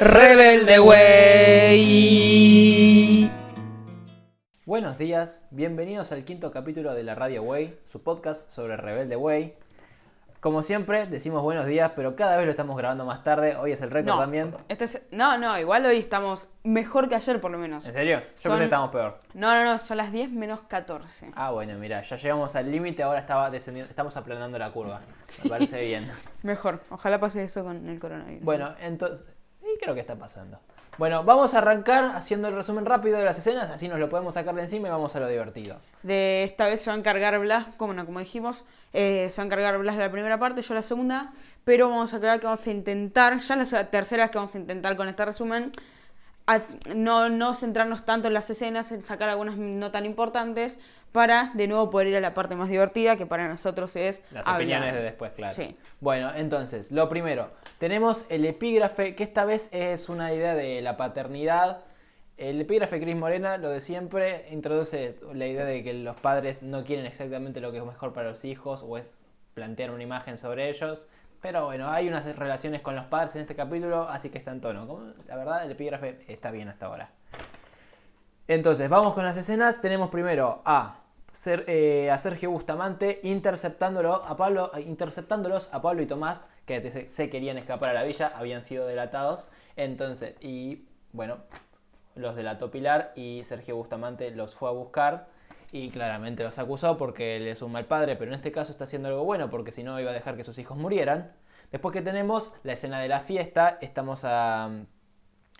Rebelde Way. Buenos días, bienvenidos al quinto capítulo de la Radio Way, su podcast sobre Rebelde Way. Como siempre, decimos buenos días, pero cada vez lo estamos grabando más tarde. Hoy es el récord No, también. este es- no, no, igual hoy estamos mejor que ayer por lo menos. ¿En serio? Yo Son- pensé que estábamos peor. No, no, no, son las 10 menos 14. Ah, bueno, mira, ya llegamos al límite, ahora estaba descendiendo, estamos aplanando la curva. Me parece bien. Mejor, ojalá pase eso con el coronavirus. Bueno, entonces, creo que está pasando. Bueno, vamos a arrancar haciendo el resumen rápido de las escenas, así nos lo podemos sacar de encima y vamos a lo divertido. De esta vez se va a encargar Blas, como no, como dijimos, eh, se va a encargar Blas la primera parte, yo la segunda, pero vamos a aclarar que vamos a intentar, ya la tercera vez que vamos a intentar con este resumen, a- no, no centrarnos tanto en las escenas, en sacar algunas no tan importantes, para de nuevo poder ir a la parte más divertida, que para nosotros es Las hablar. opiniones de después, claro. Sí. Bueno, entonces, lo primero, tenemos el epígrafe, que esta vez es una idea de la paternidad. El epígrafe Cris Morena, lo de siempre, introduce la idea de que los padres no quieren exactamente lo que es mejor para los hijos o es plantear una imagen sobre ellos. Pero bueno, hay unas relaciones con los padres en este capítulo, así que está en tono. La verdad, el epígrafe está bien hasta ahora. Entonces, vamos con las escenas. Tenemos primero a, Ser- eh, a Sergio Bustamante interceptándolo a Pablo, interceptándolos a Pablo y Tomás, que se, se querían escapar a la villa, habían sido delatados. Entonces, y bueno, los delató Pilar y Sergio Bustamante los fue a buscar y claramente los acusó porque él es un mal padre, pero en este caso está haciendo algo bueno porque si no iba a dejar que sus hijos murieran. Después que tenemos la escena de la fiesta, estamos a,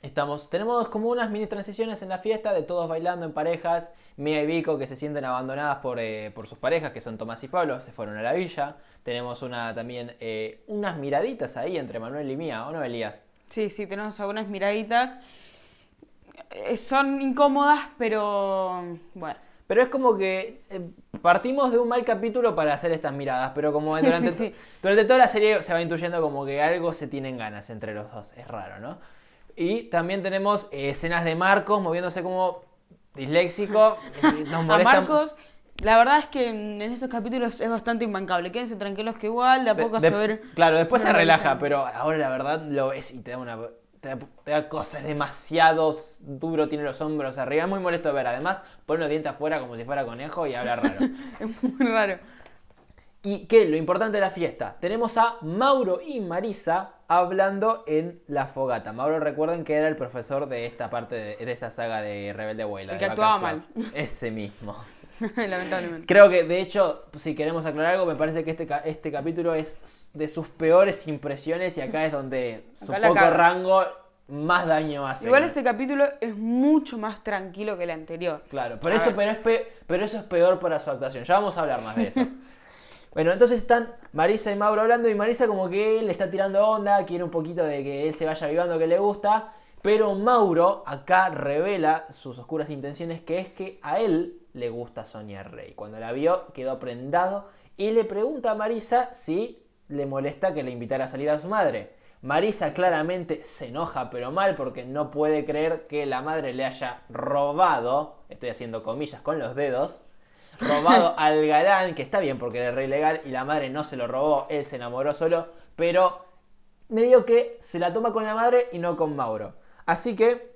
Estamos, tenemos como unas mini transiciones en la fiesta de todos bailando en parejas. Mia y Vico que se sienten abandonadas por, eh, por sus parejas, que son Tomás y Pablo, se fueron a la villa. Tenemos una también eh, unas miraditas ahí entre Manuel y Mía, ¿o no, Elías? Sí, sí, tenemos algunas miraditas. Eh, Son incómodas, pero bueno. Pero es como que eh, partimos de un mal capítulo para hacer estas miradas, pero como durante, Sí, sí. durante toda la serie se va intuyendo como que algo se tienen ganas entre los dos. Es raro, ¿no? Y también tenemos eh, escenas de Marcos moviéndose como disléxico. eh, Nos A molesta- Marcos, la verdad es que en estos capítulos es bastante imbancable. Quédense tranquilos que igual de a De- poco de- se ver. Claro, después se relaja, pero ahora la verdad lo ves y te da una. Te da, te da cosas demasiado duro, tiene los hombros arriba, es muy molesto de ver. Además, pone los dientes afuera como si fuera conejo y habla raro. Es muy raro. y que lo importante de la fiesta, tenemos a Mauro y Marisa hablando en la fogata. Mauro, recuerden que era el profesor de esta parte de, de esta saga de Rebelde Abuela. El que actuaba vacación. Ese mismo. Lamentablemente. Creo que, de hecho, si queremos aclarar algo, me parece que este, este capítulo es de sus peores impresiones y acá es donde su Acá poco caga. rango más daño hace. Igual este capítulo es mucho más tranquilo que el anterior. Claro, pero A eso, pero, es pe- pero eso es peor para su actuación. Ya vamos a hablar más de eso. bueno, entonces están Marisa y Mauro hablando y Marisa como que le está tirando onda, quiere un poquito de que él se vaya vivando que le gusta, pero Mauro acá revela sus oscuras intenciones, que es que a él le gusta Sonia Rey. Cuando la vio quedó prendado y le pregunta a Marisa si le molesta que le invitara a salir a su madre. Marisa claramente se enoja, pero mal, porque no puede creer que la madre le haya robado, estoy haciendo comillas con los dedos, robado al galán, que está bien porque era re ilegal y la madre no se lo robó, él se enamoró solo, pero medio que se la toma con la madre y no con Mauro. Así que,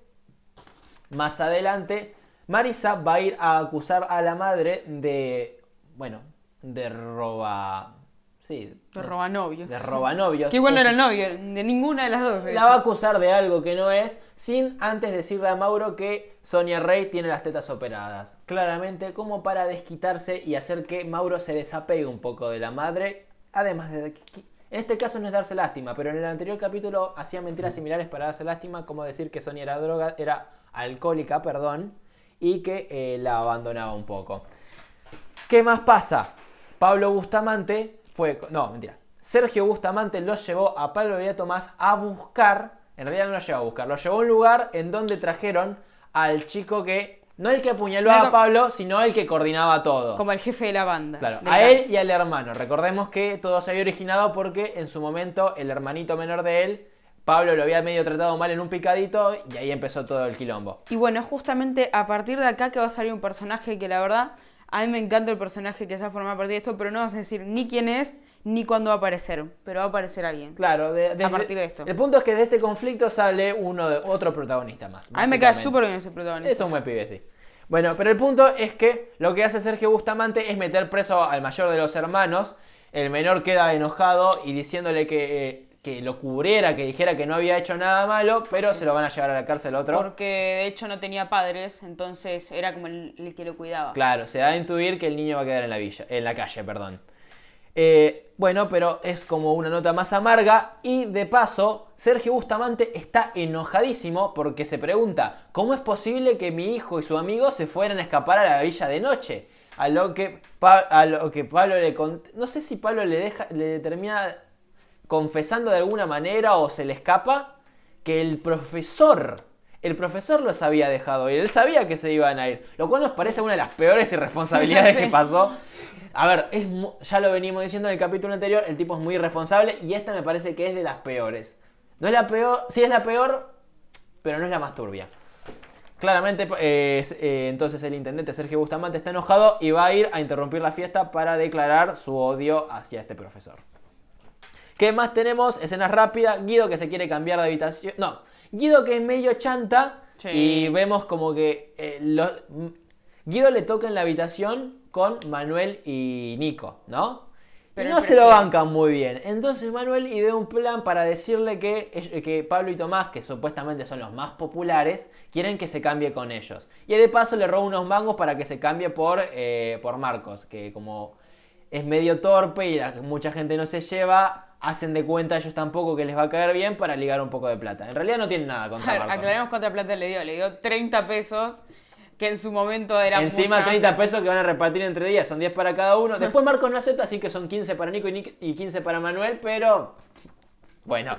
más adelante, Marisa va a ir a acusar a la madre de, bueno, de roba... Sí, De no sé, robanovios. De robanovios. Que igual no era novio, de ninguna de las dos. de la va a acusar de algo que no es, sin antes decirle a Mauro que Sonia Rey tiene las tetas operadas. Claramente, como para desquitarse y hacer que Mauro se desapegue un poco de la madre. Además de que, en este caso no es darse lástima, pero en el anterior capítulo hacía mentiras similares para darse lástima, como decir que Sonia era droga, era alcohólica, perdón, y que eh, la abandonaba un poco. ¿Qué más pasa? Pablo Bustamante fue. No, mentira. Sergio Bustamante los llevó a Pablo y a Tomás a buscar. En realidad no los llevó a buscar, los llevó a un lugar en donde trajeron al chico que. No el que apuñaló a Pablo, sino el que coordinaba todo. Como el jefe de la banda. Claro, a él y al hermano. Recordemos que todo se había originado porque en su momento el hermanito menor de él, Pablo lo había medio tratado mal en un picadito y ahí empezó todo el quilombo. Y bueno, justamente a partir de acá que va a salir un personaje que la verdad, a mí me encanta el personaje que se ha formado a partir de esto, pero no vas a decir ni quién es ni cuándo va a aparecer, pero va a aparecer alguien. Claro, de, A partir de esto. El punto es que de este conflicto sale uno de, otro protagonista más. A mí me cae súper bien ese protagonista. Es un buen pibe, sí. Bueno, pero el punto es que lo que hace Sergio Bustamante es meter preso al mayor de los hermanos. El menor queda enojado y diciéndole que, eh, que lo cubriera, que dijera que no había hecho nada malo, pero se lo van a llevar a la cárcel otro. Porque de hecho no tenía padres, entonces era como el, el que lo cuidaba. Claro, se da a intuir que el niño va a quedar en la villa, en la calle, perdón. Eh, bueno, pero es como una nota más amarga y de paso, Sergio Bustamante está enojadísimo porque se pregunta, ¿cómo es posible que mi hijo y su amigo se fueran a escapar a la villa de noche? A lo que, Pa- a lo que Pablo le No sé si Pablo le, deja, le termina confesando de alguna manera o se le escapa que el profesor, el profesor los había dejado ir, él sabía que se iban a ir, lo cual nos parece una de las peores irresponsabilidades Sí. que pasó. A ver, es ya lo venimos diciendo en el capítulo anterior, el tipo es muy irresponsable y esta me parece que es de las peores. No es la peor, sí es la peor, pero no es la más turbia. Claramente, eh, eh, entonces el intendente Sergio Bustamante está enojado y va a ir a interrumpir la fiesta para declarar su odio hacia este profesor. ¿Qué más tenemos? Escenas rápidas. Guido que se quiere cambiar de habitación. No, Guido que es medio chanta. Sí. Y vemos como que eh, lo- m- Guido le toca en la habitación con Manuel y Nico, ¿no? Pero y no se lo bancan muy bien. Entonces Manuel idea un plan para decirle que, que Pablo y Tomás, que supuestamente son los más populares, quieren que se cambie con ellos. Y de paso le roba unos mangos para que se cambie por, eh, por Marcos, que como es medio torpe y la- mucha gente no se lleva, hacen de cuenta ellos tampoco que les va a caer bien para ligar un poco de plata. En realidad no tienen nada A contra ver, Marcos. aclaremos cuánta plata le dio. Le dio 30 pesos, que en su momento era Encima mucha. 30 pesos que van a repartir entre días, son 10 para cada uno. Después Marcos no acepta, así que son 15 para Nico y Nic- y 15 para Manuel, pero bueno,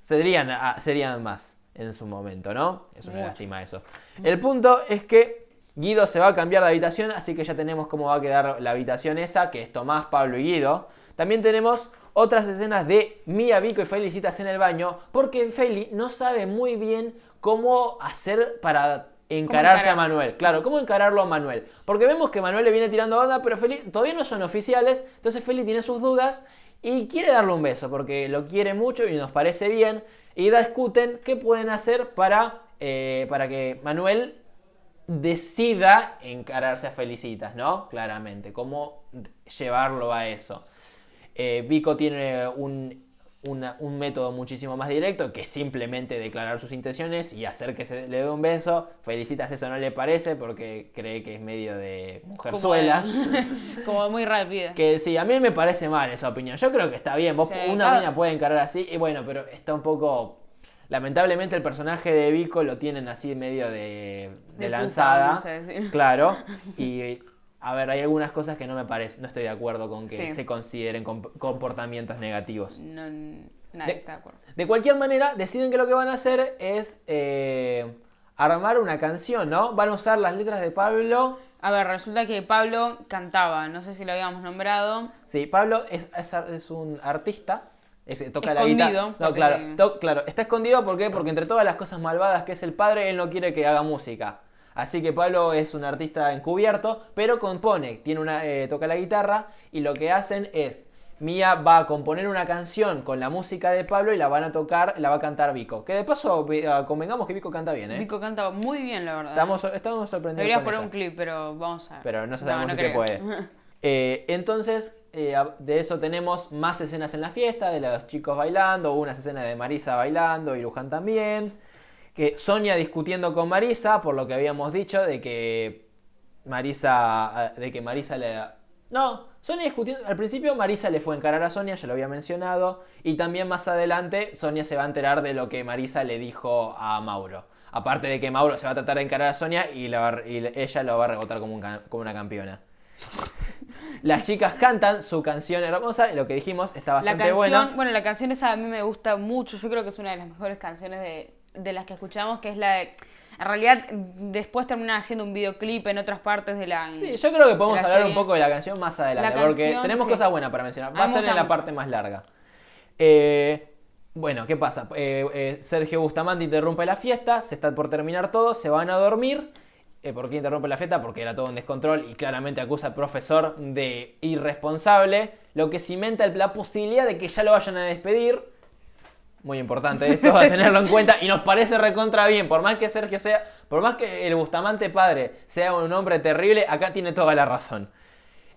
serían, ah, serían más en su momento, ¿no? Es una lástima eso. El punto es que Guido se va a cambiar de habitación, así que ya tenemos cómo va a quedar la habitación esa, que es Tomás, Pablo y Guido. También tenemos otras escenas de Mía, Vico y Felicitas en el baño, porque Feli no sabe muy bien cómo hacer para encararse a? Manuel. Claro, ¿cómo encararlo a Manuel? Porque vemos que Manuel le viene tirando onda, pero Feli todavía no son oficiales, entonces Feli tiene sus dudas y quiere darle un beso porque lo quiere mucho y nos parece bien. Y discuten qué pueden hacer para, eh, para que Manuel decida encararse a Felicitas, ¿no? Claramente, cómo llevarlo a eso. Eh, Vico tiene un, una- un método muchísimo más directo que simplemente declarar sus intenciones y hacer que se le dé un beso. Felicitas eso no le parece porque cree que es medio de mujerzuela. Como, como muy rápida. Que sí, a mí me parece mal esa opinión. Yo creo que está bien. Vos, Sí, una cada- mina puede encarar así. Y bueno, pero está un poco. Lamentablemente el personaje de Vico lo tienen así medio de, de, lanzada. Claro. Y a ver, hay algunas cosas que no me parece, no estoy de acuerdo con que Sí. se consideren com- comportamientos negativos. No, nadie De- está de acuerdo. De cualquier manera, deciden que lo que van a hacer es eh, armar una canción, ¿no? Van a usar las letras de Pablo. A ver, resulta que Pablo cantaba, no sé si lo habíamos nombrado. Sí, Pablo es, es, es un artista. es- toca la Escondido, guitarra. No, claro, to- claro. Está escondido ¿por qué? porque entre todas las cosas malvadas que es el padre, él no quiere que haga música. Así que Pablo es un artista encubierto, pero compone, tiene una, eh, toca la guitarra y lo que hacen es Mía va a componer una canción con la música de Pablo y la van a tocar, la va a cantar Vico. Que de paso ah, convengamos que Vico canta bien, ¿eh? Vico cantaba muy bien, la verdad. Estamos, estamos sorprendidos. Deberías poner ella. un clip, pero vamos a ver. Pero no sabemos no si se puede. Eh, entonces, eh, de eso tenemos más escenas en la fiesta, de los chicos bailando, unas escenas de Marisa bailando y Luján también. Que Sonia discutiendo con Marisa, por lo que habíamos dicho, de que Marisa. De que Marisa le. No, Sonia discutiendo. Al principio Marisa le fue a encarar a Sonia, ya lo había mencionado. Y también más adelante Sonia se va a enterar de lo que Marisa le dijo a Mauro. Aparte de que Mauro se va a tratar de encarar a Sonia y, la y ella lo va a rebotar como, un como una campeona. Las chicas cantan su canción hermosa y lo que dijimos está La bastante canción, buena. bueno, la canción esa a mí me gusta mucho. Yo creo que es una de las mejores canciones de, de las que escuchamos, que es la de. En realidad, después terminan haciendo un videoclip en otras partes de la. Sí, yo creo que podemos la hablar serie. un poco de la canción más adelante, La porque canción, tenemos sí. cosas buenas para mencionar. Va a ser en la mucho. parte más larga. Eh, bueno, ¿qué pasa? Eh, eh, Sergio Bustamante interrumpe la fiesta, se está por terminar todo, se van a dormir ¿Por qué interrumpe la fiesta? Porque era todo un descontrol y claramente acusa al profesor de irresponsable, lo que cimenta la posibilidad de que ya lo vayan a despedir. Muy importante esto, a tenerlo en cuenta y nos parece recontra bien, por más que Sergio sea, por más que el Bustamante padre sea un hombre terrible, acá tiene toda la razón.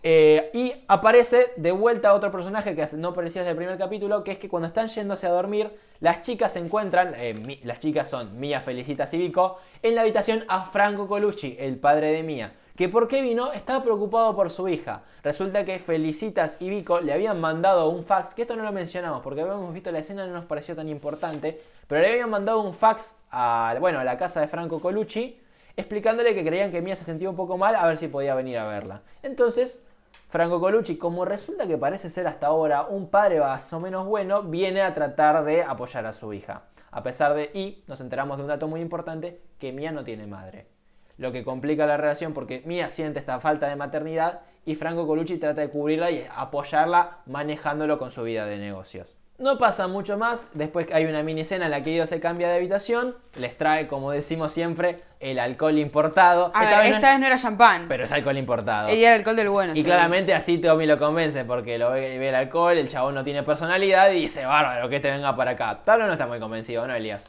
Eh, y aparece de vuelta otro personaje que no aparecía desde el primer capítulo, que es que cuando están yéndose a dormir, las chicas se encuentran, eh, las chicas son Mía, Felicitas y Vico, en la habitación a Franco Colucci, el padre de Mía. Que por qué vino, estaba preocupado por su hija. Resulta que Felicitas y Vico le habían mandado un fax, que esto no lo mencionamos porque habíamos visto la escena, no nos pareció tan importante, pero le habían mandado un fax a, bueno, a la casa de Franco Colucci, explicándole que creían que Mía se sentía un poco mal, a ver si podía venir a verla. Entonces, Franco Colucci, como resulta que parece ser hasta ahora un padre más o menos bueno, viene a tratar de apoyar a su hija. A pesar de, y nos enteramos de un dato muy importante, que Mía no tiene madre. Lo que complica la relación porque Mía siente esta falta de maternidad y Franco Colucci trata de cubrirla y apoyarla manejándolo con su vida de negocios. No pasa mucho más, después hay una mini escena en la que ellos se cambia de habitación, les trae, como decimos siempre, el alcohol importado. esta, vez, no, era champán. Pero es alcohol importado. Y era alcohol del bueno. Y claramente así Tommy lo convence, porque lo ve, el alcohol, el chabón no tiene personalidad y dice, bárbaro, que te venga para acá. Pablo no está muy convencido, ¿no, Elías?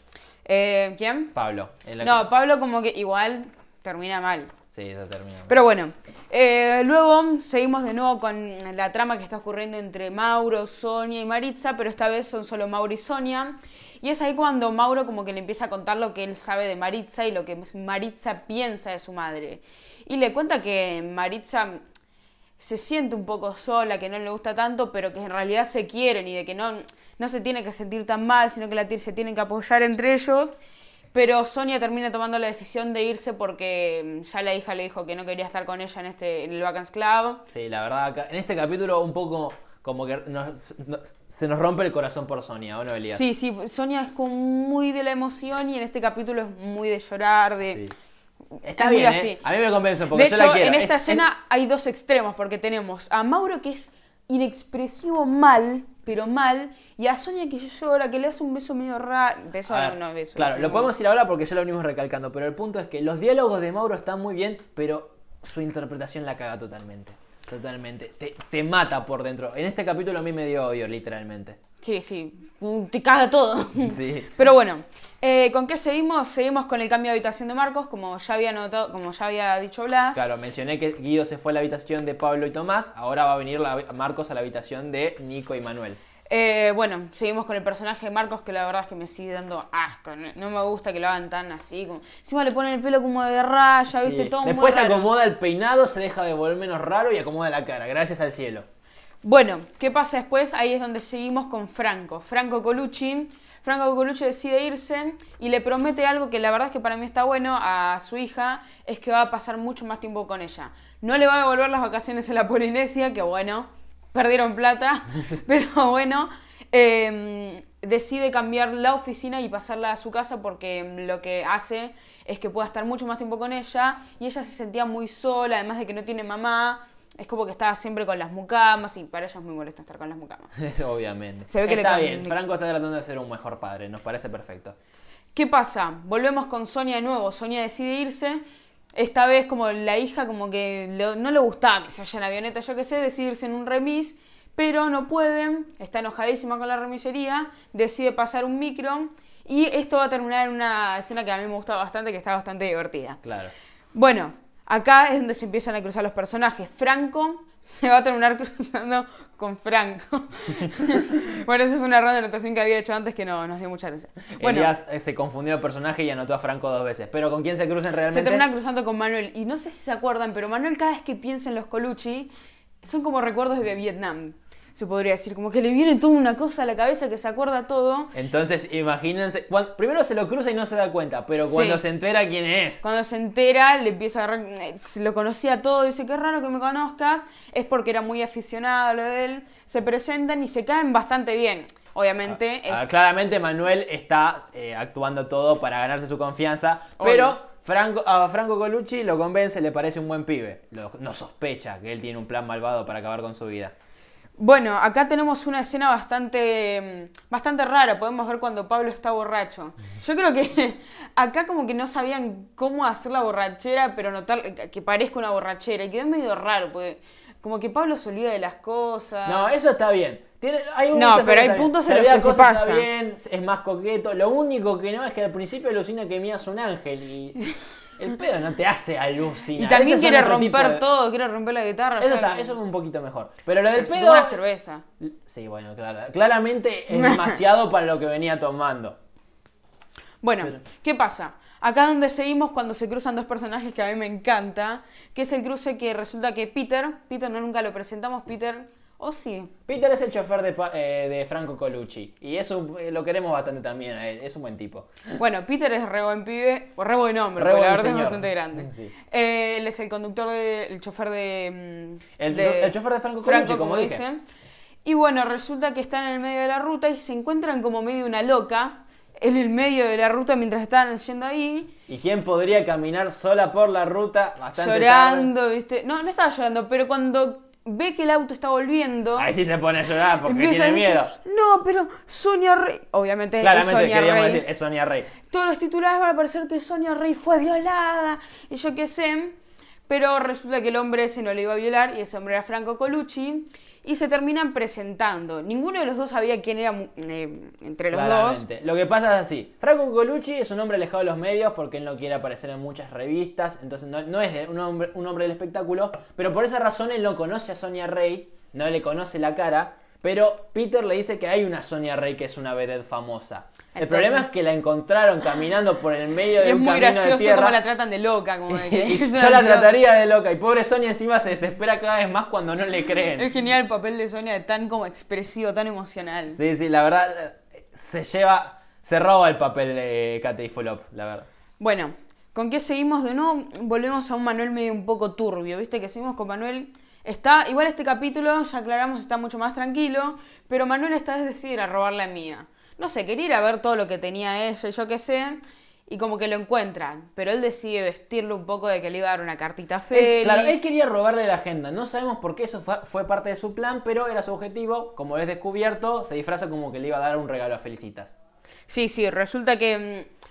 Eh, ¿Quién? Pablo. no, Pablo como que igual termina mal. Sí, eso termina mal. Pero bueno, eh, luego seguimos de nuevo con la trama que está ocurriendo entre Mauro, Sonia y Maritza, pero esta vez son solo Mauro y Sonia. Y es ahí cuando Mauro como que le empieza a contar lo que él sabe de Maritza y lo que Maritza piensa de su madre. Y le cuenta que Maritza se siente un poco sola, que no le gusta tanto, pero que en realidad se quieren y de que no, no se tiene que sentir tan mal, sino que la, se tienen que apoyar entre ellos. Pero Sonia termina tomando la decisión de irse porque mm, ya la hija le dijo que no quería estar con ella en este en el Vacance Club. Sí, la verdad, en este capítulo un poco como que se nos rompe el corazón por Sonia, ¿o no, Elías? Sí, sí, Sonia es como muy de la emoción y en este capítulo es muy de llorar, de... Está bien, ¿eh? a mí me convence porque yo la quiero. en esta escena hay dos extremos porque tenemos a Mauro que es inexpresivo mal, pero mal, y a Sonia que llora, que le hace un beso medio raro. Beso, no, beso. Claro, lo podemos ir ahora porque ya lo venimos recalcando, pero el punto es que los diálogos de Mauro están muy bien, pero su interpretación la caga totalmente. Totalmente. Te, mata por dentro. En este capítulo a mí me dio odio, literalmente. Sí, sí. Te caga todo. Sí. Pero bueno, eh, ¿con qué seguimos? Seguimos con el cambio de habitación de Marcos, como ya había notado, como ya había dicho Blas. Claro, mencioné que Guido se fue a la habitación de Pablo y Tomás. Ahora va a venir Marcos a la habitación de Nico y Manuel. Eh, bueno, seguimos con el personaje de Marcos, que la verdad es que me sigue dando asco. No me gusta que lo hagan tan así. Como... Encima le ponen el pelo como de raya, ¿viste? Todo Después acomoda el peinado, se deja de volver menos raro y acomoda la cara, gracias al cielo. Bueno, ¿qué pasa después? Ahí es donde seguimos con Franco. Franco Colucci. Franco Colucci decide irse y le promete algo que la verdad es que para mí está bueno a su hija, es que va a pasar mucho más tiempo con ella. No le va a devolver las vacaciones en la Polinesia, que bueno, perdieron plata, pero bueno, em, decide cambiar la oficina y pasarla a su casa porque lo que hace es que pueda estar mucho más tiempo con ella y ella se sentía muy sola, además de que no tiene mamá. Es como que estaba siempre con las mucamas y para ella es muy molesto estar con las mucamas. Obviamente. Se ve que está bien, Franco está tratando de ser un mejor padre, nos parece perfecto. ¿Qué pasa? Volvemos con Sonia de nuevo. Sonia decide irse esta vez como la hija como que no le gustaba que se vaya en avioneta, yo qué sé, decidirse en un remis, pero no pueden, está enojadísima con la remisería, decide pasar un micro y esto va a terminar en una escena que a mí me gusta bastante, que está bastante divertida. Claro. Bueno, acá es donde se empiezan a cruzar los personajes. Franco se va a terminar cruzando con Franco. bueno, esa es una ronda de anotación que había hecho antes que no nos dio mucha gracia. Bueno, Elías eh, se confundió el personaje y anotó a Franco dos veces. Pero ¿con quién se cruzan realmente? Se termina cruzando con Manuel. Y no sé si se acuerdan, pero Manuel cada vez que piensa en los Colucci, son como recuerdos de Vietnam se podría decir, como que le viene toda una cosa a la cabeza que se acuerda todo. Entonces, imagínense, primero se lo cruza y no se da cuenta, pero cuando se entera quién es. Cuando se entera, le empieza a agarrar, eh, lo conocía todo, dice, qué raro que me conozcas, es porque era muy aficionado a lo de él, se presentan y se caen bastante bien. Obviamente ah, ah, Claramente Manuel está eh, actuando todo para ganarse su confianza, pero... Franco, a Franco Colucci lo convence, le parece un buen pibe. no sospecha que él tiene un plan malvado para acabar con su vida. Bueno, acá tenemos una escena bastante, mm, bastante rara. Podemos ver cuando Pablo está borracho. Yo creo que acá como que no sabían cómo hacer la borrachera, pero notar que parezca una borrachera. Y quedó medio raro, porque como que Pablo se olvida de las cosas. No, eso está bien. Tiene, hay No, pero hay puntos en los que se Está pasa. bien, es más coqueto. Lo único que no es que al principio alucina que Mía es un ángel y el pedo no te hace alucinar. Y también son quiere tipo romper de- todo, quiere romper la guitarra. Eso, ya está, eso es un poquito mejor. Pero lo del se pedo... toma una cerveza. Sí, bueno, claro. Claramente es demasiado para lo que venía tomando. Bueno, Pero- ¿qué pasa? Acá donde seguimos cuando se cruzan dos personajes que a mí me encanta, que es el cruce que resulta que Peter, Peter no nunca lo presentamos, Peter, o sí, Peter es el chofer de, eh, de Franco Colucci. Y eso eh, lo queremos bastante también a él. Es un buen tipo. Bueno, Peter es re buen pibe, o re buen hombre, Re porque la buen verdad es bastante grande. Sí. Eh, él es el conductor, de, el chofer de... mm, El, de el chofer de Franco Colucci, como, dije. dicen. Y bueno, resulta que están en el medio de la ruta y se encuentran como medio una loca en el medio de la ruta mientras estaban yendo ahí, ¿Y quién podría caminar sola por la ruta bastante llorando, ¿viste? No, no estaba llorando, pero cuando ve que el auto está volviendo... Ahí sí se pone a llorar porque tiene miedo. No, pero Sonia Rey. Obviamente es Claramente Sonia queríamos Rey. decir, es Sonia Rey. Todos los titulares van a parecer que Sonia Rey fue violada. Y yo qué sé. Pero resulta que el hombre ese no le iba a violar y ese hombre era Franco Colucci. Y se terminan presentando. Ninguno de los dos sabía quién era mu- eh, entre los dos. Lo que pasa es así. Franco Colucci es un hombre alejado de los medios porque él no quiere aparecer en muchas revistas. Entonces no, es un, hombre, un hombre del espectáculo. Pero por esa razón él no conoce a Sonia Rey. No le conoce la cara. Pero Peter le dice que hay una Sonia Rey que es una vedette famosa. El problema es que la encontraron caminando por el medio de es un muy camino de gracioso tierra. cómo la tratan de loca. Como de que es yo la loca. trataría de loca. Y pobre Sonia encima se desespera cada vez más cuando no le creen. Es genial el papel de Sonia, tan como expresivo, tan emocional. Sí, sí, la verdad se lleva, se roba el papel de Kate Folop, la verdad. Bueno, ¿con qué seguimos de nuevo? Volvemos a un Manuel medio un poco turbio, ¿viste? Que seguimos con Manuel. Está, igual este capítulo, ya aclaramos, está mucho más tranquilo, pero Manuel esta vez decide ir a robar la mía. No sé, quería ir a ver todo lo que tenía ella, yo qué sé, y como que lo encuentran, pero él decide vestirlo un poco de que le iba a dar una cartita a Él- Feli. claro, él quería robarle la agenda. No sabemos por qué eso fue, fue parte de su plan, pero era su objetivo. Como es descubierto, se disfraza como que le iba a dar un regalo a Felicitas. Sí, sí, resulta que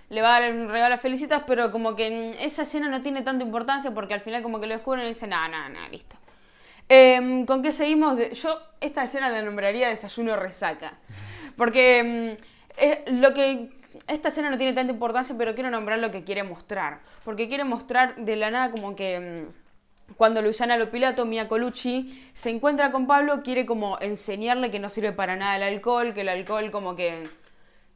mm, le va a dar un regalo a Felicitas, pero como que mm, esa escena no tiene tanta importancia porque al final como que lo descubren y dicen, no, no, no, listo. Em, ¿Con qué seguimos? De- Yo esta escena la nombraría desayuno resaca. Porque eh, lo que... Esta escena no tiene tanta importancia, pero quiero nombrar lo que quiere mostrar. Porque quiere mostrar de la nada como que... mm, cuando Luisana Lopilato, Mia Colucci, se encuentra con Pablo, quiere como enseñarle que no sirve para nada el alcohol, que el alcohol como que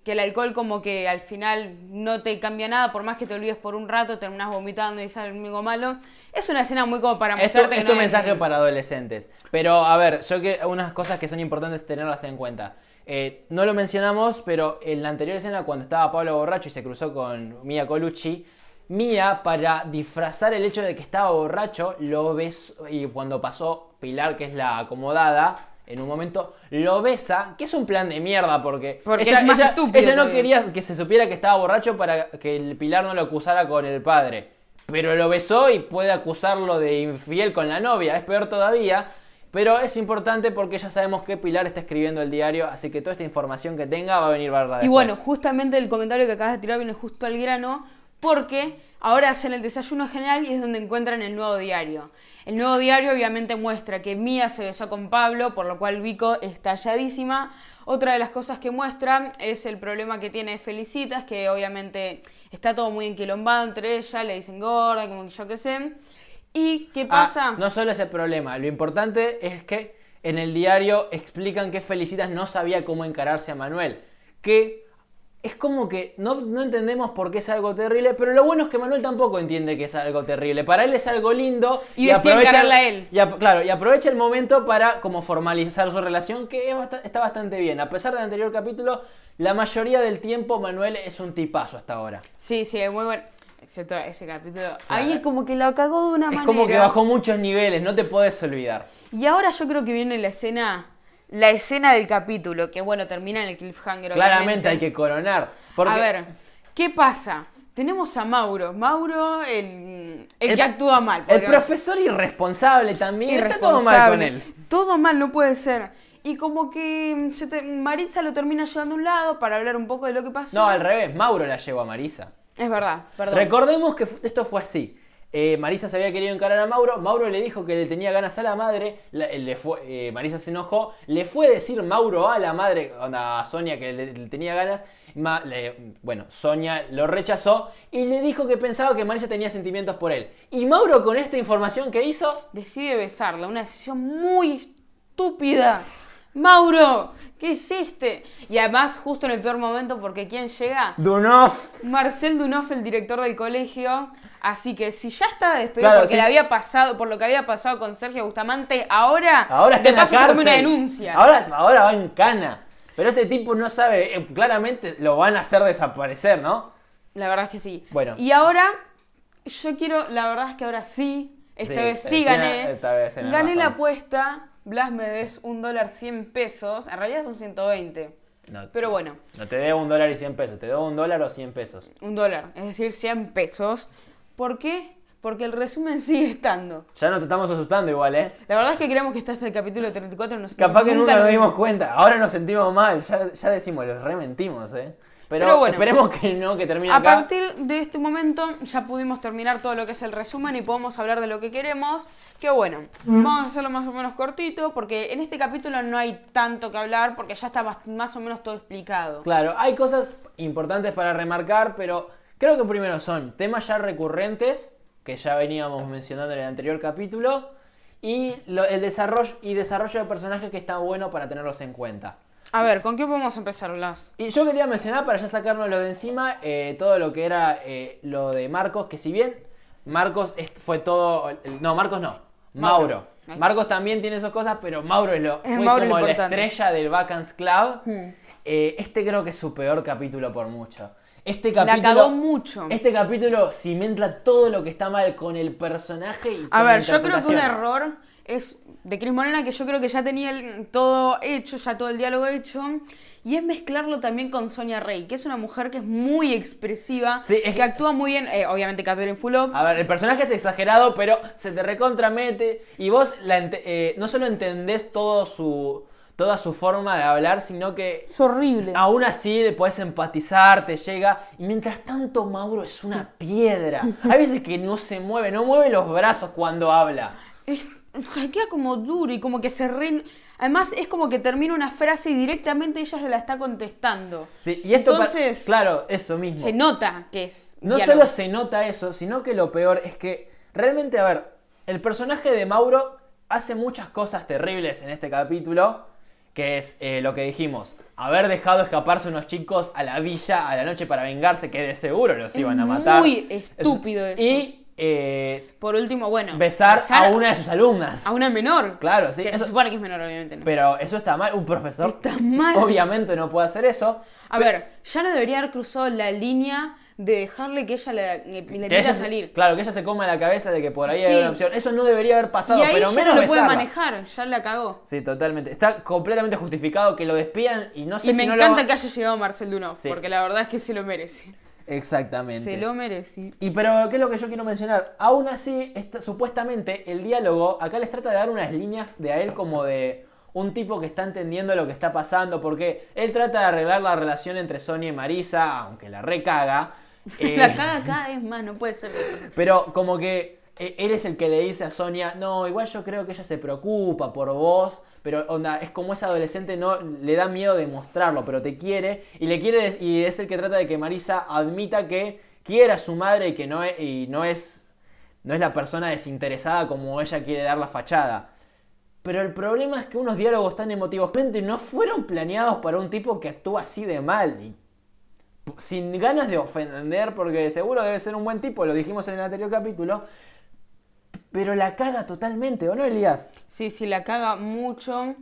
que el alcohol como que al final no te cambia nada, por más que te olvides por un rato, terminas vomitando y sale algo malo. Es una escena muy como para Esto, mostrarte que esto no es es- mensaje para adolescentes. Pero, a ver, yo que unas cosas que son importantes tenerlas en cuenta. Eh, no lo mencionamos, pero en la anterior escena, cuando estaba Pablo borracho y se cruzó con Mia Colucci, Mia, para disfrazar el hecho de que estaba borracho, lo ves y cuando pasó Pilar, que es la acomodada, en un momento lo besa, que es un plan de mierda porque, Porque ella, es más ella- estúpido ella no quería que se supiera que estaba borracho para que el Pilar no lo acusara con el padre. Pero lo besó y puede acusarlo de infiel con la novia. Es peor todavía. Pero es importante porque ya sabemos que Pilar está escribiendo el diario. Así que toda esta información que tenga va a venir barra Y bueno, justamente el comentario que acabas de tirar viene justo al grano, porque ahora hacen el desayuno general y es donde encuentran el nuevo diario. El nuevo diario obviamente muestra que Mía se besó con Pablo, por lo cual Vico está halladísima. Otra de las cosas que muestra es el problema que tiene Felicitas, que obviamente está todo muy enquilombado entre ella, le dicen gorda, como que yo qué sé. ¿Y qué pasa? Ah, no solo es el problema. Lo importante es que en el diario explican que Felicitas no sabía cómo encararse a Manuel. Que es como que no, no entendemos por qué es algo terrible, pero lo bueno es que Manuel tampoco entiende que es algo terrible. Para él es algo lindo. Y decide encararla a él. y claro, y aprovecha el momento para como formalizar su relación, que es bast- está bastante bien. A pesar del anterior capítulo, la mayoría del tiempo Manuel es un tipazo hasta ahora. Sí, sí, es muy bueno. Excepto ese capítulo. Ahí como que la cagó de una Es manera. como que bajó muchos niveles, no te puedes olvidar. Y ahora yo creo que viene la escena, la escena del capítulo, que bueno, termina en el cliffhanger. Claramente obviamente. hay que coronar. Porque A ver, ¿qué pasa? Tenemos a Mauro. Mauro, el, el, El- que actúa mal. el profesor irresponsable también. Está todo mal con él. Todo mal, no puede ser. Y como que se te- Maritza lo termina llevando a un lado para hablar un poco de lo que pasó. No, al revés, Mauro la llevó a Marisa. Es verdad, perdón. Recordemos que esto fue así. Eh, Marisa se había querido encarar a Mauro, Mauro le dijo que le tenía ganas a la madre, eh, eh, Marisa se enojó, le fue a decir Mauro a la madre, a Sonia que le, tenía ganas, Ma- bueno, Sonia lo rechazó y le dijo que pensaba que Marisa tenía sentimientos por él. Y Mauro con esta información que hizo, Decide besarla, una decisión muy estúpida. Mauro, ¿qué este? Y además justo en el peor momento porque ¿quién llega? Dunov. Marcel Dunoff, el director del colegio. Así que si ya estaba despedido Claro, porque sí. le había pasado, por lo que había pasado con Sergio Bustamante, ahora, Ahora está de en la paso se come cárcel. una denuncia. Ahora, ahora va en cana. Pero este tipo no sabe, eh, claramente lo van a hacer desaparecer, ¿no? La verdad es que sí. Bueno. Y ahora, yo quiero, la verdad es que ahora sí, esta Sí, vez sí gané. esta vez tenés gané la razón. apuesta, Blas me des un dólar 100 pesos, en realidad son 120. No, Pero bueno, no te debo un dólar y 100 pesos, te debo un dólar o 100 pesos. un dólar, es decir, 100 pesos. ¿Por qué? Porque el resumen sigue estando. Ya nos estamos asustando igual, ¿eh? La verdad es que creemos que está hasta el capítulo 34. Nos, Capaz que nunca nos nos- dimos cuenta. Ahora nos sentimos mal. Ya, ya decimos, los rementimos, ¿eh? Pero, Pero bueno. esperemos que no, que termine A acá. partir de este momento ya pudimos terminar todo lo que es el resumen y podemos hablar de lo que queremos. Que bueno, vamos a hacerlo más o menos cortito porque en este capítulo no hay tanto que hablar porque ya está más, más o menos todo explicado. Claro, hay cosas importantes para remarcar, pero creo que primero son temas ya recurrentes, que ya veníamos mencionando en el anterior capítulo, y lo- el desarrollo y desarrollo de personajes que está bueno para tenerlos en cuenta. A ver, ¿con qué podemos empezar, Blas? Y yo quería mencionar, para ya sacárnoslo de encima, eh, todo lo que era eh, lo de Marcos, que si bien Marcos es- fue todo... No, Marcos no, Mauro. Marcos también tiene esas cosas, pero Mauro es, lo, Es fue Mauro como la estrella del Vacance Club. Hmm. Eh, este creo que es su peor capítulo por mucho. Este La capítulo, cagó mucho. Este capítulo cimenta todo lo que está mal con el personaje y A con la ver, yo creo que un error es de Cris Morena que yo creo que ya tenía el- todo hecho, ya todo el diálogo hecho. Y es mezclarlo también con Sonia Rey, que es una mujer que es muy expresiva, Sí, es- que actúa muy bien, eh, obviamente Catherine Fulop. A ver, el personaje es exagerado, pero se te recontramete y vos la eh, no solo entendés todo su, toda su forma de hablar, sino que Es horrible. aún así le podés empatizar, te llega. Y mientras tanto, Mauro es una piedra. Hay veces que no se mueve, no mueve los brazos cuando habla. Queda como duro y como que se re... Además es como que termina una frase y directamente ella se la está contestando. Sí, y esto Entonces, claro, eso mismo. se nota que es No diálogo. solo se nota eso, sino que lo peor es que realmente, a ver, el personaje de Mauro hace muchas cosas terribles en este capítulo, que es eh, lo que dijimos, haber dejado escaparse unos chicos a la villa a la noche para vengarse, que de seguro los Es iban a matar. muy estúpido eso. Y eh, Por último, bueno. besar, a una de sus alumnas. a una menor. Claro, sí, Que eso- se supone que es menor, obviamente. ¿no? Pero eso está mal, un profesor Está mal. obviamente no puede hacer eso. A ver, ya no debería haber cruzado la línea de dejarle que ella le, le, Que ella salir. claro, que ella se coma la cabeza de que por ahí Sí. hay una opción. Eso no debería haber pasado, y ahí pero ya menos no lo puede manejar, ya la cagó. Sí, totalmente. Está completamente justificado que lo despidan y no sé y si me no encanta lo... que haya llegado Marcel Dunoff, Sí. porque la verdad es que se lo merece. Exactamente. Se lo. Y pero, ¿qué es lo que yo quiero mencionar? Aún así, está- supuestamente, el diálogo acá les trata de dar unas líneas de a él como de un tipo que está entendiendo lo que está pasando, porque él trata de arreglar la relación entre Sonia y Marisa, aunque la recaga. eh, La caga cada vez más, no puede ser. Pero como que eh, él es el que le dice a Sonia, no, igual yo creo que ella se preocupa por vos, pero onda, es como ese adolescente no le da miedo de mostrarlo, pero te quiere y le quiere y es el que trata de que Marisa admita que quiere a su madre y que no es, no es no es la persona desinteresada como ella quiere dar la fachada. Pero el problema es que unos diálogos tan emotivos no fueron planeados para un tipo que actúa así de mal. Sin ganas de ofender, porque seguro debe ser un buen tipo, lo dijimos en el anterior capítulo. Pero la caga totalmente, ¿o no, Elías? Sí, sí, la caga mucho.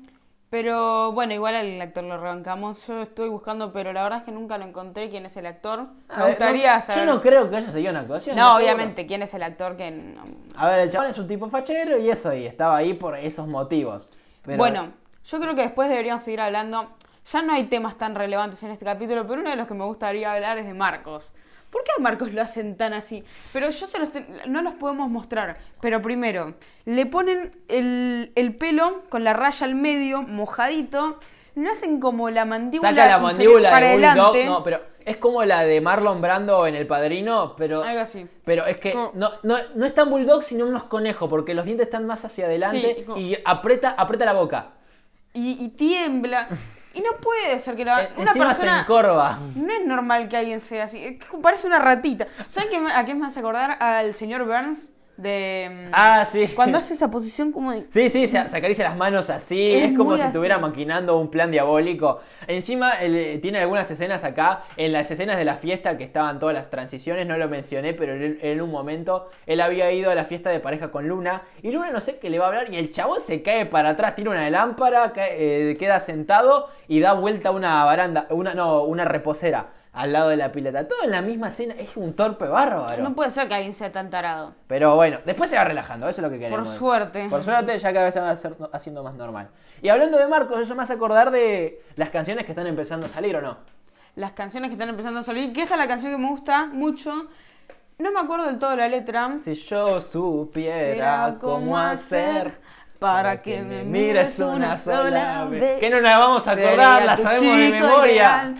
Pero bueno, igual al actor lo rebancamos. Yo estoy buscando, pero la verdad es que nunca lo encontré quién es el actor. Me ver, gustaría no- saber. Yo no creo que haya seguido una actuación. No, seguro. obviamente, quién es el actor que. no- A ver, el chabón es un tipo fachero y eso, y estaba ahí por esos motivos. Pero- Bueno, yo creo que después deberíamos seguir hablando. Ya no hay temas tan relevantes en este capítulo, pero uno de los que me gustaría hablar es de Marcos. ¿Por qué a Marcos lo hacen tan así? Pero yo se los no los podemos mostrar. Pero primero, le ponen el, el pelo con la raya al medio, mojadito. No hacen como la mandíbula. Saca la mandíbula para de Bulldog. adelante. No, pero es como la de Marlon Brando en El Padrino, pero. Algo así. Pero es que no, no, no es tan Bulldog, sino unos conejos, porque los dientes están más hacia adelante Sí, y aprieta, aprieta la boca. Y, y tiembla. Y no puede ser que la, E- una Encima se persona. encorva. No es normal que alguien sea así. Parece una ratita. ¿Saben a qué me hace acordar? Al señor Burns de. mm, Ah, sí. Cuando hace esa posición como de. Sí, sí, se, se acaricia las manos así, Es es, como si así. estuviera maquinando un plan diabólico. Encima eh, tiene algunas escenas acá, en las escenas de la fiesta que estaban todas las transiciones, no lo mencioné, pero en, en un momento él había ido a la fiesta de pareja con Luna y Luna no sé qué le va a hablar y el chabón se cae para atrás, tira una lámpara, cae- eh, queda sentado y da vuelta a una baranda, una, no, una reposera al lado de la pileta. Todo en la misma escena, es un torpe bárbaro. No puede ser que alguien sea tan tarado. Pero bueno, después se va relajando, eso es lo que queremos. Por suerte. Por suerte ya cada vez se va hacer- haciendo más normal. Y hablando de Marcos, eso me hace acordar de las canciones que están empezando a salir o no. Las canciones que están empezando a salir. Que esta es la canción que me gusta mucho. No me acuerdo del todo la letra. Si yo supiera cómo hacer para que me mires una sola vez. Que no la vamos a acordar, la sabemos de memoria. ideal.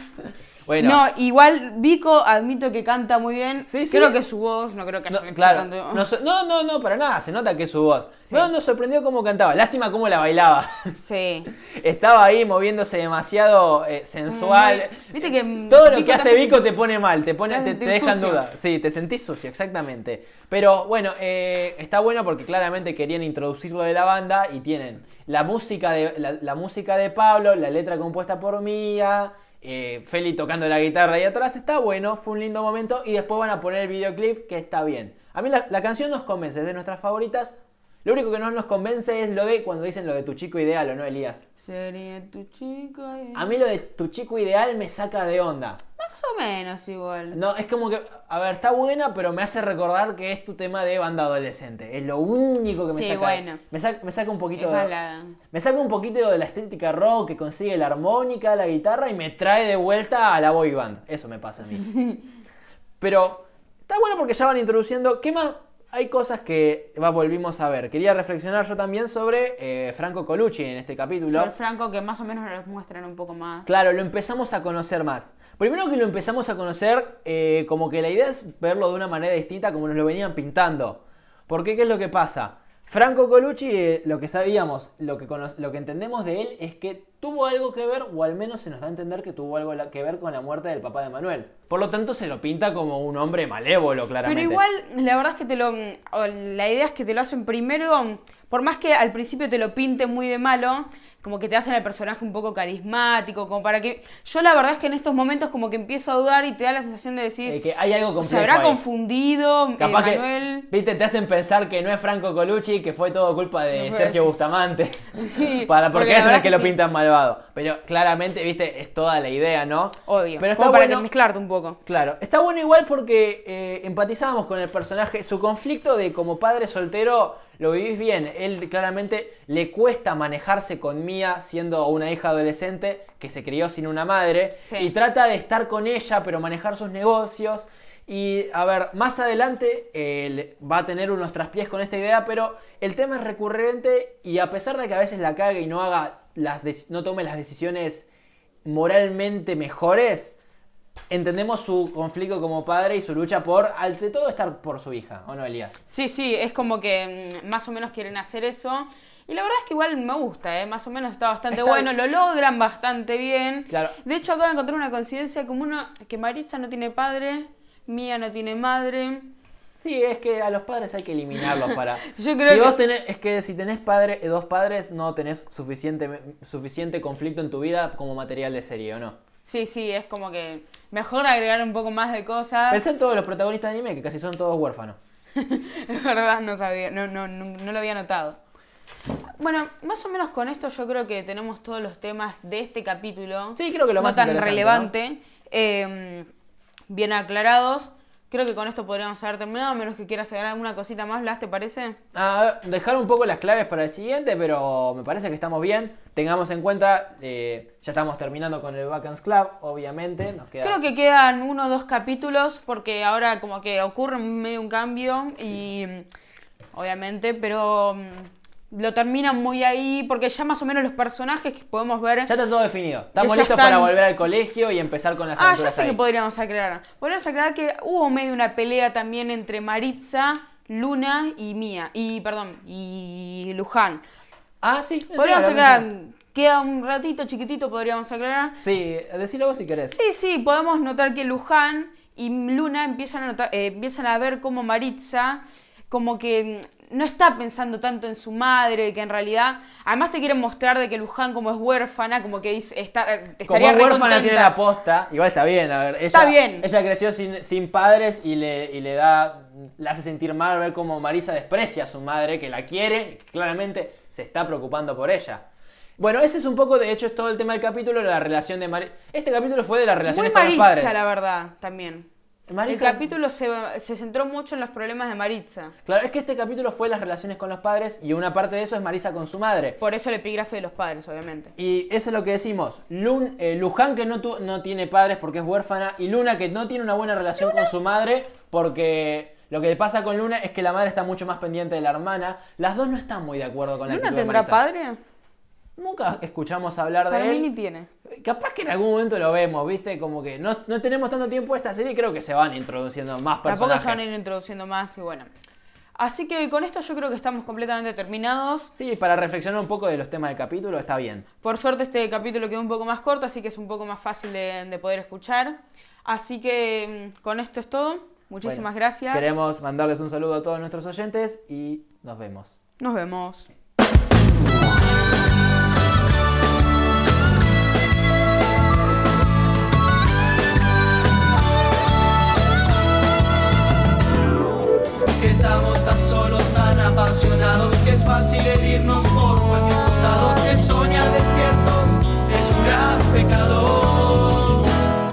Bueno, No, igual Vico admito que canta muy bien. Sí, sí. Creo que su voz, no creo que no, haya claro, tanto- no, so- no, no, no, para nada, se nota que es su voz. Sí. No, nos sorprendió cómo cantaba, lástima cómo la bailaba. Sí. Estaba ahí moviéndose demasiado eh, sensual. Viste que, mm, todo lo Vico que hace Vico te pone mal, te pone, te te, te deja en duda. Sí, te sentís sucio, exactamente. Pero bueno, eh, está bueno porque claramente querían introducirlo de la banda y tienen la música de la, la música de Pablo, la letra compuesta por Mía. Eh, Feli tocando la guitarra ahí atrás, está bueno, fue un lindo momento y después van a poner el videoclip que está bien. A mí la, la canción nos convence, es de nuestras favoritas. Lo único que no nos convence es lo de cuando dicen lo de tu chico ideal o no, Elías. Sería tu chico. ideal. A mí lo de tu chico ideal me saca de onda. Más o menos igual. No, es como que, a ver, está buena, pero me hace recordar que es tu tema de banda adolescente. Es lo único que me Sí, saca. bueno. Me, saca me saca un poquito de, la- Me saca un poquito de la estética rock que consigue la armónica, la guitarra y me trae de vuelta a la boy band. Eso me pasa a mí. Pero está bueno porque ya van introduciendo. ¿Qué más? Hay cosas que va, volvimos a ver. Quería reflexionar yo también sobre eh, Franco Colucci en este capítulo. Sol Franco que más o menos nos muestran un poco más. Claro, lo empezamos a conocer más. Primero que lo empezamos a conocer, eh, como que la idea es verlo de una manera distinta como nos lo venían pintando. Porque, ¿qué es lo que pasa? Franco Colucci, eh, lo que sabíamos, lo que, lo que entendemos de él es que tuvo algo que ver, o al menos se nos da a entender que tuvo algo que ver con la muerte del papá de Manuel. Por lo tanto, se lo pinta como un hombre malévolo, claramente. Pero igual, la verdad es que te lo. La idea es que te lo hacen primero. Por más que al principio te lo pinten muy de malo, como que te hacen el personaje un poco carismático, como para que. Yo la verdad es que en estos momentos como que empiezo a dudar y te da la sensación de decir. Que hay algo se habrá ahí. confundido, eh, Manuel. que, viste, te hacen pensar que no es Franco Colucci, que fue todo culpa de No Sergio. Bustamante. Sí, Para, porque, porque la es que lo que sí. pintan malvado. Pero claramente, viste, es toda la idea, ¿no? Obvio. Pero está como para bueno. que mezclarte un poco. Claro, está bueno igual porque eh, empatizábamos con el personaje. Su conflicto de como padre soltero lo vivís bien. Él claramente le cuesta manejarse con Mía siendo una hija adolescente que se crió sin una madre. Sí. Y trata de estar con ella, pero manejar sus negocios. Y a ver, más adelante él va a tener unos traspiés con esta idea, pero el tema es recurrente y a pesar de que a veces la cague y no haga las no tome las decisiones moralmente mejores, entendemos su conflicto como padre y su lucha por, ante todo, estar por su hija, ¿o no, Elías? Sí, sí, es como que mm, más o menos quieren hacer eso. Y la verdad es que igual me gusta, ¿eh? más o menos está bastante Está- bueno, lo logran bastante bien. Claro. De hecho, acabo de encontrar una coincidencia como uno, que Marisa no tiene padre, Mía no tiene madre. Sí, es que a los padres hay que eliminarlos para... Yo creo si que- vos tenés, es que si tenés padre, dos padres, no tenés suficiente, suficiente conflicto en tu vida como material de serie, ¿o no? Sí, sí, es como que mejor agregar un poco más de cosas. Pensé en todos los protagonistas de anime, que casi son todos huérfanos. Es verdad, no sabía, no, no, no, no lo había notado. Bueno, más o menos con esto yo creo que tenemos todos los temas de este capítulo. Sí, creo que lo no más tan relevante, eh, bien aclarados. Creo que con esto podríamos haber terminado, a menos que quieras agregar alguna cosita más, Blas, ¿te parece? Ah, dejar un poco las claves para el siguiente, pero me parece que estamos bien. Tengamos en cuenta, eh, ya estamos terminando con el Vacance Club, obviamente. Nos queda... Creo que quedan uno o dos capítulos, porque ahora como que ocurre medio un cambio y obviamente, pero mm, lo terminan muy ahí, porque ya más o menos los personajes que podemos ver... Ya está todo definido. Estamos ya listos están- para volver al colegio y empezar con las Ah, ya aventuras sé ahí. que podríamos aclarar. Podríamos aclarar que hubo medio una pelea también entre Maritza, Luna y Mía. Y, perdón, y Luján. Ah, sí. Podríamos aclarar, queda un ratito chiquitito, podríamos aclarar. Sí, decilo vos si querés. Sí, sí, podemos notar que Luján y Luna empiezan a, notar- eh, empiezan a ver como Maritza como que no está pensando tanto en su madre, que en realidad, además te quieren mostrar de que Luján como es huérfana, como que dice- está, Como estaría es huérfana tiene la posta, igual está bien, a ver, ella, Está bien. ella creció sin, sin padres y le, y le da, le hace sentir mal ver cómo Marisa desprecia a su madre, que la quiere, que claramente se está preocupando por ella. Bueno, ese es un poco, de hecho, es todo el tema del capítulo, la relación de Marisa. Este capítulo fue de las Muy relaciones con los padres. la verdad, también. Marisa- El capítulo se, se centró mucho en los problemas de Maritza. Claro, es que este capítulo fue las relaciones con los padres y una parte de eso es Marisa con su madre. Por eso el epígrafe de los padres, obviamente. Y eso es lo que decimos. Lun, eh, Luján que no, tu- no tiene padres porque es huérfana y Luna que no tiene una buena relación con su madre porque lo que le pasa con Luna es que la madre está mucho más pendiente de la hermana. Las dos no están muy de acuerdo con la ¿Luna actitud de tendrá Marisa. padre? Nunca escuchamos hablar de Para mí él. ni tiene. Capaz que en algún momento lo vemos, ¿viste? Como que no, no tenemos tanto tiempo esta serie y creo que se van introduciendo más Tampoco personajes. se van a ir introduciendo más y bueno. Así que con esto yo creo que estamos completamente terminados. Sí, para reflexionar un poco de los temas del capítulo está bien. Por suerte este capítulo quedó un poco más corto, así que es un poco más fácil de, de poder escuchar. Así que mm, con esto es todo. Muchísimas Bueno, gracias. Queremos mandarles un saludo a todos nuestros oyentes y nos vemos. Nos vemos. que estamos tan solos, tan apasionados, que es fácil herirnos por cualquier costado que soña despiertos, es un gran pecado.